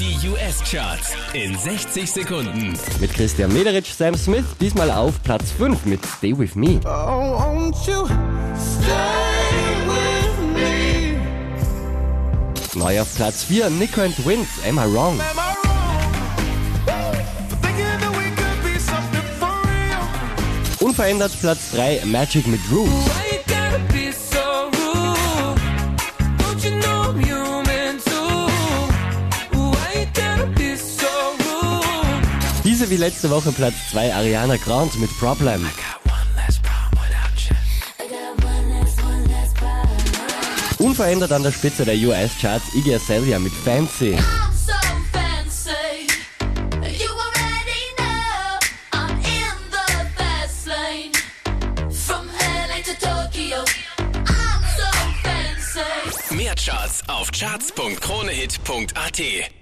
Die US-Charts in 60 Sekunden. Mit Christian Mederich, Sam Smith, diesmal auf Platz 5 mit Stay With Me. Oh, won't you stay with me? Neu auf Platz 4, Nico and Twins, Am I Wrong? Am I wrong? Unverändert Platz 3, Magic mit Roots. Diese wie letzte Woche Platz 2, Ariana Grande mit Problem. Unverändert an der Spitze der US-Charts, Iggy Azalea mit Fancy. So fancy. So fancy. Mehr Charts auf charts.kronehit.at.